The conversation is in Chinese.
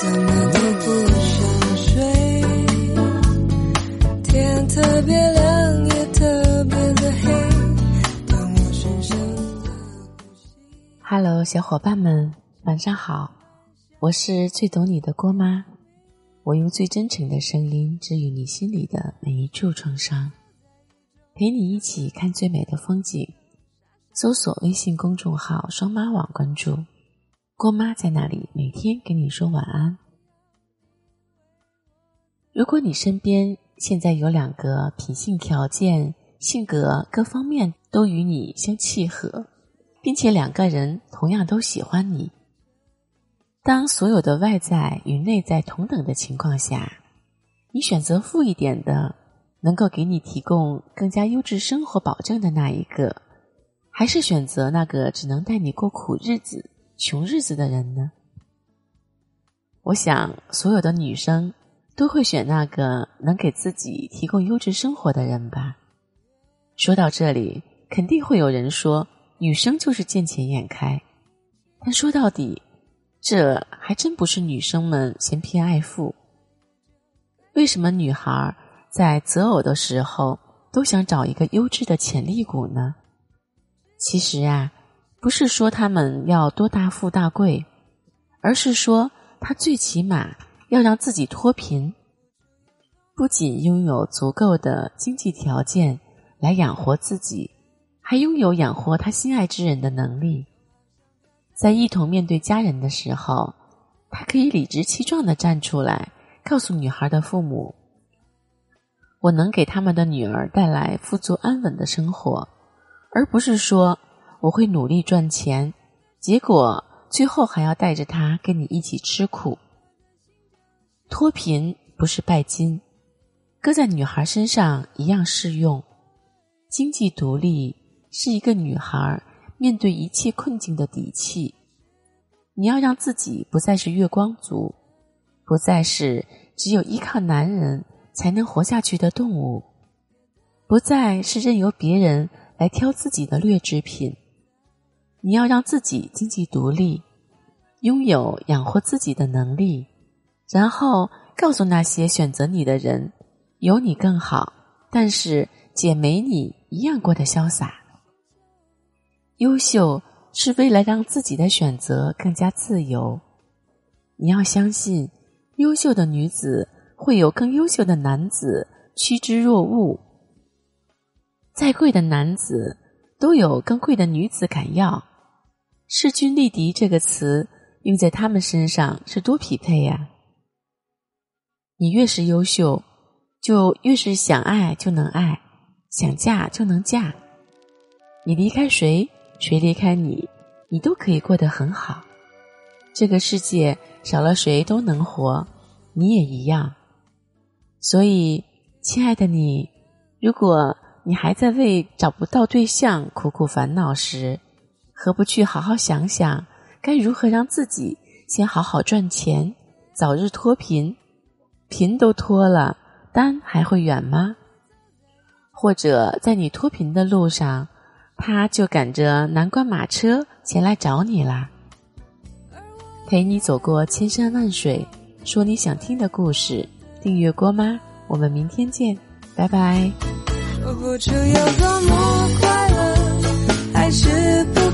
怎么都不想睡，天特别亮也特别的黑，当我深深的呼吸。Hello，小伙伴们，晚上好，我是最懂你的郭妈，我用最真诚的声音治愈你心里的每一处创伤，陪你一起看最美的风景。搜索微信公众号“双妈网”，关注郭妈在那里，每天跟你说晚安。如果你身边现在有两个品性条件、性格各方面都与你相契合，并且两个人同样都喜欢你，当所有的外在与内在同等的情况下，你选择富一点的，能够给你提供更加优质生活保证的那一个，还是选择那个只能带你过苦日子、穷日子的人呢？我想，所有的女生都会选那个能给自己提供优质生活的人吧。说到这里，肯定会有人说，女生就是见钱眼开。但说到底，这还真不是女生们嫌贫爱富。为什么女孩在择偶的时候都想找一个优质的潜力股呢？其实啊，不是说他们要多大富大贵，而是说他最起码要让自己脱贫，不仅拥有足够的经济条件来养活自己，还拥有养活他心爱之人的能力。在一同面对家人的时候，他可以理直气壮的站出来，告诉女孩的父母：“我能给他们的女儿带来富足安稳的生活。”而不是说我会努力赚钱，结果最后还要带着他跟你一起吃苦。脱贫不是拜金，搁在女孩身上一样适用。经济独立是一个女孩面对一切困境的底气。你要让自己不再是月光族，不再是只有依靠男人才能活下去的动物，不再是任由别人。来挑自己的劣质品，你要让自己经济独立，拥有养活自己的能力，然后告诉那些选择你的人，有你更好，但是姐没你一样过得潇洒。优秀是为了让自己的选择更加自由，你要相信，优秀的女子会有更优秀的男子趋之若鹜。再贵的男子都有更贵的女子敢要，势均力敌这个词用在他们身上是多匹配呀！你越是优秀，就越是想爱就能爱，想嫁就能嫁。你离开谁，谁离开你，你都可以过得很好。这个世界少了谁都能活，你也一样。所以，亲爱的你，如果你还在为找不到对象苦苦烦恼时，何不去好好想想，该如何让自己先好好赚钱，早日脱贫？贫都脱了，单还会远吗？或者在你脱贫的路上，他就赶着南关马车前来找你啦，陪你走过千山万水，说你想听的故事。订阅郭妈，我们明天见，拜拜。我付出有多么快乐，还是不